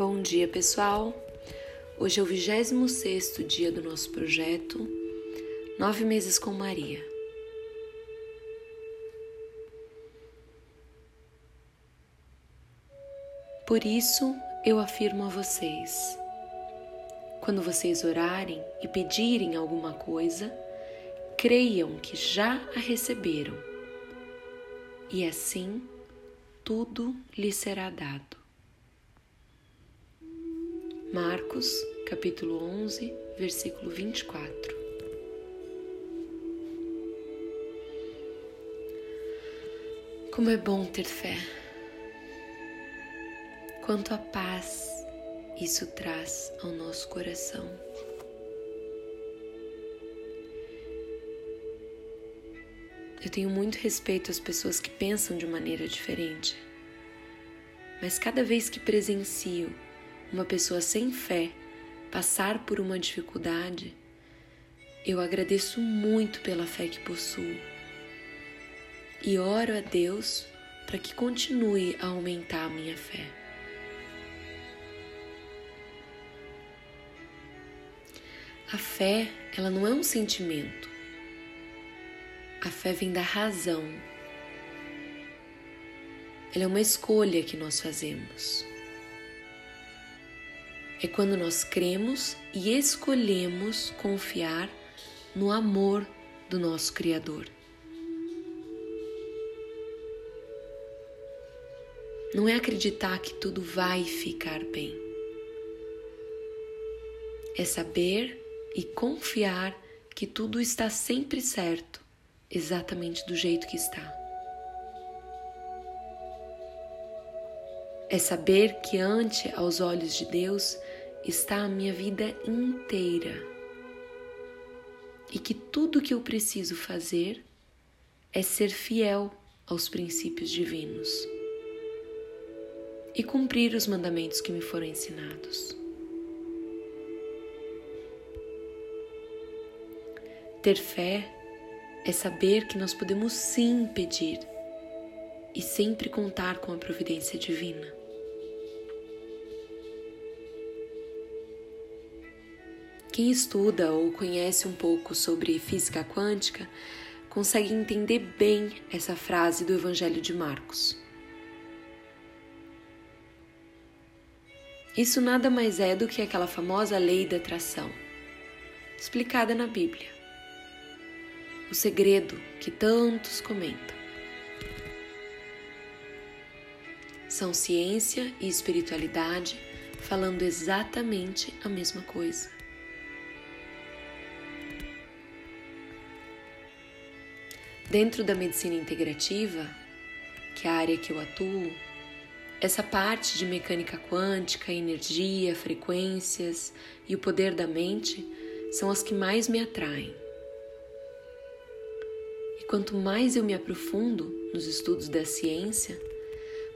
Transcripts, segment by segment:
Bom dia, pessoal. Hoje é o 26 dia do nosso projeto Nove Meses com Maria. Por isso eu afirmo a vocês: quando vocês orarem e pedirem alguma coisa, creiam que já a receberam, e assim tudo lhe será dado. Marcos, capítulo 11, versículo 24. Como é bom ter fé. Quanto a paz isso traz ao nosso coração. Eu tenho muito respeito às pessoas que pensam de maneira diferente, mas cada vez que presencio uma pessoa sem fé passar por uma dificuldade, eu agradeço muito pela fé que possuo e oro a Deus para que continue a aumentar a minha fé. A fé, ela não é um sentimento. A fé vem da razão. Ela é uma escolha que nós fazemos é quando nós cremos e escolhemos confiar no amor do nosso Criador. Não é acreditar que tudo vai ficar bem. É saber e confiar que tudo está sempre certo, exatamente do jeito que está. É saber que ante aos olhos de Deus está a minha vida inteira e que tudo que eu preciso fazer é ser fiel aos princípios divinos e cumprir os mandamentos que me foram ensinados. Ter fé é saber que nós podemos sim pedir e sempre contar com a providência divina. Quem estuda ou conhece um pouco sobre física quântica consegue entender bem essa frase do Evangelho de Marcos. Isso nada mais é do que aquela famosa lei da atração, explicada na Bíblia. O segredo que tantos comentam. São ciência e espiritualidade falando exatamente a mesma coisa. Dentro da medicina integrativa, que é a área que eu atuo, essa parte de mecânica quântica, energia, frequências e o poder da mente são as que mais me atraem. E quanto mais eu me aprofundo nos estudos da ciência,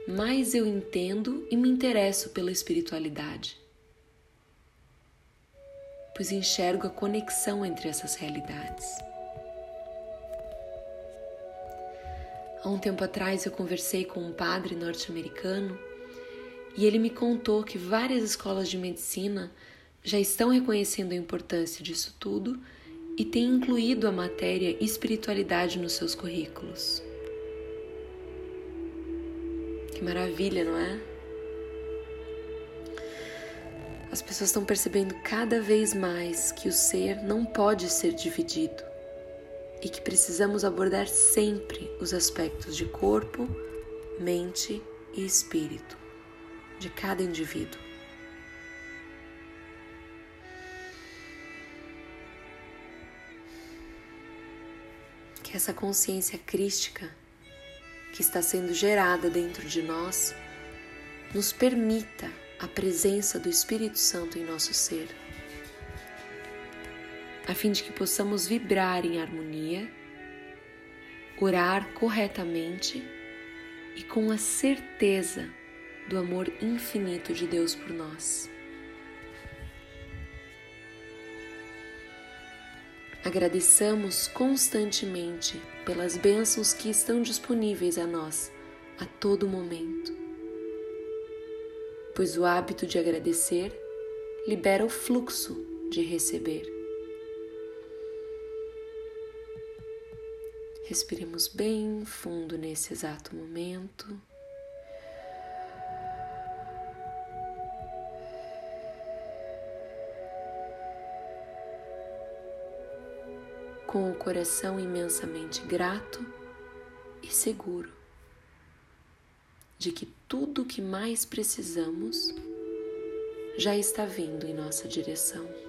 mais eu entendo e me interesso pela espiritualidade, pois enxergo a conexão entre essas realidades. Há um tempo atrás eu conversei com um padre norte-americano e ele me contou que várias escolas de medicina já estão reconhecendo a importância disso tudo e têm incluído a matéria espiritualidade nos seus currículos. Que maravilha, não é? As pessoas estão percebendo cada vez mais que o ser não pode ser dividido e que precisamos abordar sempre os aspectos de corpo, mente e espírito de cada indivíduo. Que essa consciência crística que está sendo gerada dentro de nós nos permita a presença do Espírito Santo em nosso ser a fim de que possamos vibrar em harmonia, orar corretamente e com a certeza do amor infinito de Deus por nós. Agradeçamos constantemente pelas bênçãos que estão disponíveis a nós a todo momento. pois o hábito de agradecer libera o fluxo de receber. Respiremos bem fundo nesse exato momento. Com o coração imensamente grato e seguro de que tudo o que mais precisamos já está vindo em nossa direção.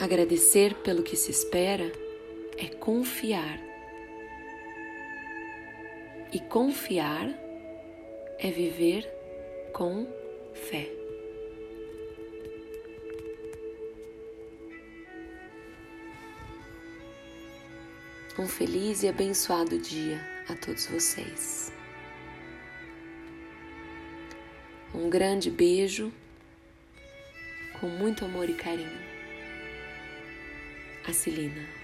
Agradecer pelo que se espera é confiar. E confiar é viver com fé. Um feliz e abençoado dia a todos vocês. Um grande beijo, com muito amor e carinho. A Celina.